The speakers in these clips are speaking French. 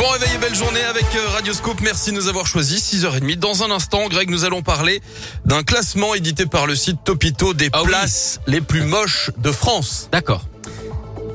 Bon réveil et belle journée avec euh, Radioscope. Merci de nous avoir choisis. 6h30. Dans un instant, Greg, nous allons parler d'un classement édité par le site Topito des Ah oui. places les plus moches de France. D'accord.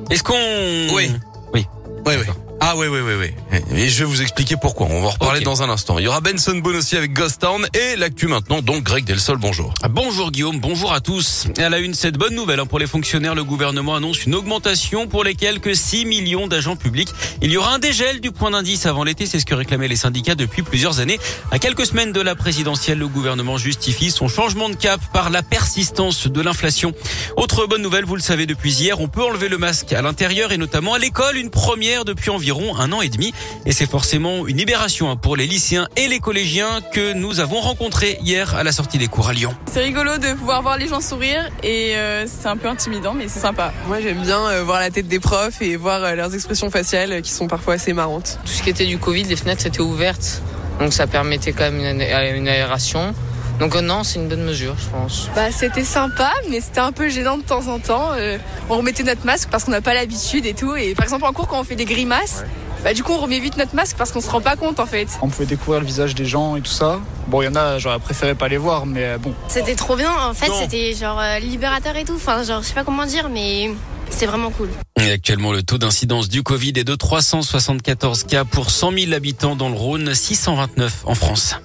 Est-ce qu'on... Oui. Oui. Oui, oui. Ah oui, oui, oui, oui. Et je vais vous expliquer pourquoi. On va en reparler dans un instant. Il y aura Benson Boone aussi avec Ghost Town et l'actu maintenant. Donc Greg Delsol, bonjour. Ah, Bonjour Guillaume, bonjour à tous. À la une, cette bonne nouvelle hein, pour les fonctionnaires. Le gouvernement annonce une augmentation pour les quelques 6 millions d'agents publics. Il y aura un dégel du point d'indice avant l'été, c'est ce que réclamaient les syndicats depuis plusieurs années. À quelques semaines de la présidentielle, le gouvernement justifie son changement de cap par la persistance de l'inflation. Autre bonne nouvelle, vous le savez depuis hier, on peut enlever le masque à l'intérieur et notamment à l'école, une première depuis environ un an et demi. Et c'est forcément une libération hein, pour les lycéens et les collégiens que nous avons rencontrés hier à la sortie des cours à Lyon. C'est rigolo de pouvoir voir les gens sourire et euh, c'est un peu intimidant mais c'est sympa. Moi j'aime bien euh, voir la tête des profs et voir euh, leurs expressions faciales qui sont parfois assez marrantes. Tout ce qui était du Covid, les fenêtres étaient ouvertes. Donc ça permettait quand même une, une aération. Donc euh, non, c'est une bonne mesure, je pense. Bah c'était sympa mais c'était un peu gênant de temps en temps. Euh, on remettait notre masque parce qu'on n'a pas l'habitude et tout. Et par exemple en cours quand on fait des grimaces, bah du coup on remet vite notre masque parce qu'on se rend pas compte en fait. On pouvait découvrir le visage des gens et tout ça. Bon, il y en a, j'aurais préféré pas les voir, mais euh, bon. C'était trop bien, en fait, c'était genre euh, libérateur et tout. Enfin, genre, je sais pas comment dire, mais c'est vraiment cool. Et actuellement, le taux d'incidence du Covid est de 374 cas pour 100 000 habitants dans le Rhône, 629 en France.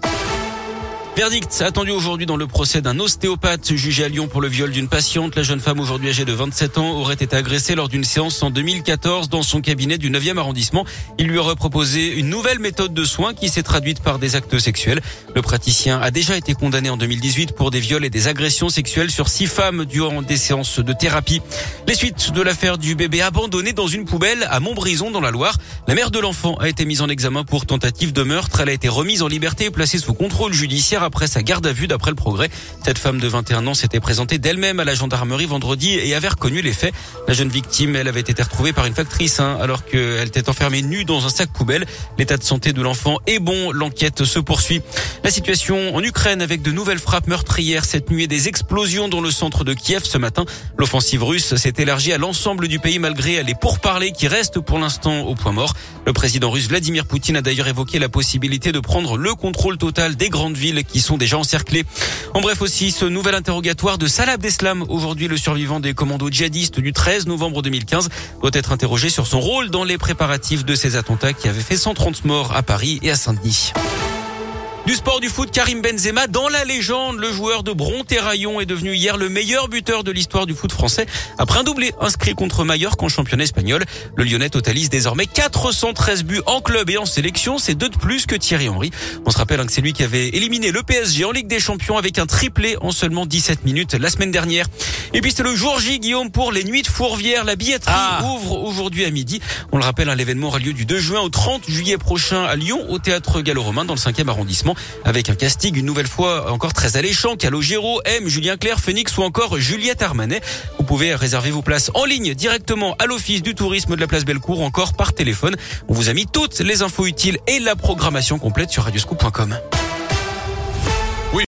Verdict attendu aujourd'hui dans le procès d'un ostéopathe jugé à Lyon pour le viol d'une patiente. La jeune femme aujourd'hui âgée de 27 ans aurait été agressée lors d'une séance en 2014 dans son cabinet du 9e arrondissement. Il lui aurait proposé une nouvelle méthode de soins qui s'est traduite par des actes sexuels. Le praticien a déjà été condamné en 2018 pour des viols et des agressions sexuelles sur six femmes durant des séances de thérapie. Les suites de l'affaire du bébé abandonné dans une poubelle à Montbrison dans la Loire. La mère de l'enfant a été mise en examen pour tentative de meurtre. Elle a été remise en liberté et placée sous contrôle judiciaire après sa garde à vue d'après le progrès. Cette femme de 21 ans s'était présentée d'elle-même à la gendarmerie vendredi et avait reconnu les faits. La jeune victime, elle avait été retrouvée par une factrice hein, alors qu'elle était enfermée nue dans un sac poubelle. L'état de santé de l'enfant est bon. L'enquête se poursuit. La situation en Ukraine avec de nouvelles frappes meurtrières cette nuit et des explosions dans le centre de Kiev ce matin. L'offensive russe s'est élargie à l'ensemble du pays malgré les pourparlers qui restent pour l'instant au point mort. Le président russe Vladimir Poutine a d'ailleurs évoqué la possibilité de prendre le contrôle total des grandes villes qui sont déjà encerclées. En bref aussi, ce nouvel interrogatoire de Salah Abdeslam, aujourd'hui le survivant des commandos djihadistes du 13 novembre 2015, doit être interrogé sur son rôle dans les préparatifs de ces attentats qui avaient fait 130 morts à Paris et à Saint-Denis. Du sport du foot, Karim Benzema, dans la légende, le joueur de Bron-Terraillon est devenu hier le meilleur buteur de l'histoire du foot français. Après un doublé inscrit contre Mallorca en championnat espagnol, le Lyonnais totalise désormais 413 buts en club et en sélection. C'est deux de plus que Thierry Henry. On se rappelle hein, que c'est lui qui avait éliminé le PSG en Ligue des Champions avec un triplé en seulement 17 minutes la semaine dernière. Et puis c'est le jour J, Guillaume, pour les nuits de Fourvière. La billetterie Ah. ouvre aujourd'hui à midi. On le rappelle, hein, l'événement aura lieu du 2 juin au 30 juillet prochain à Lyon, au théâtre Gallo-Romain, dans le 5e arrondissement, avec un casting une nouvelle fois encore très alléchant. Calogero, M, Julien Clerc, Phoenix ou encore Juliette Armanet. Vous pouvez réserver vos places en ligne directement à l'Office du tourisme de la place Bellecour, ou encore par téléphone. On vous a mis toutes les infos utiles et la programmation complète sur radioscoop.com.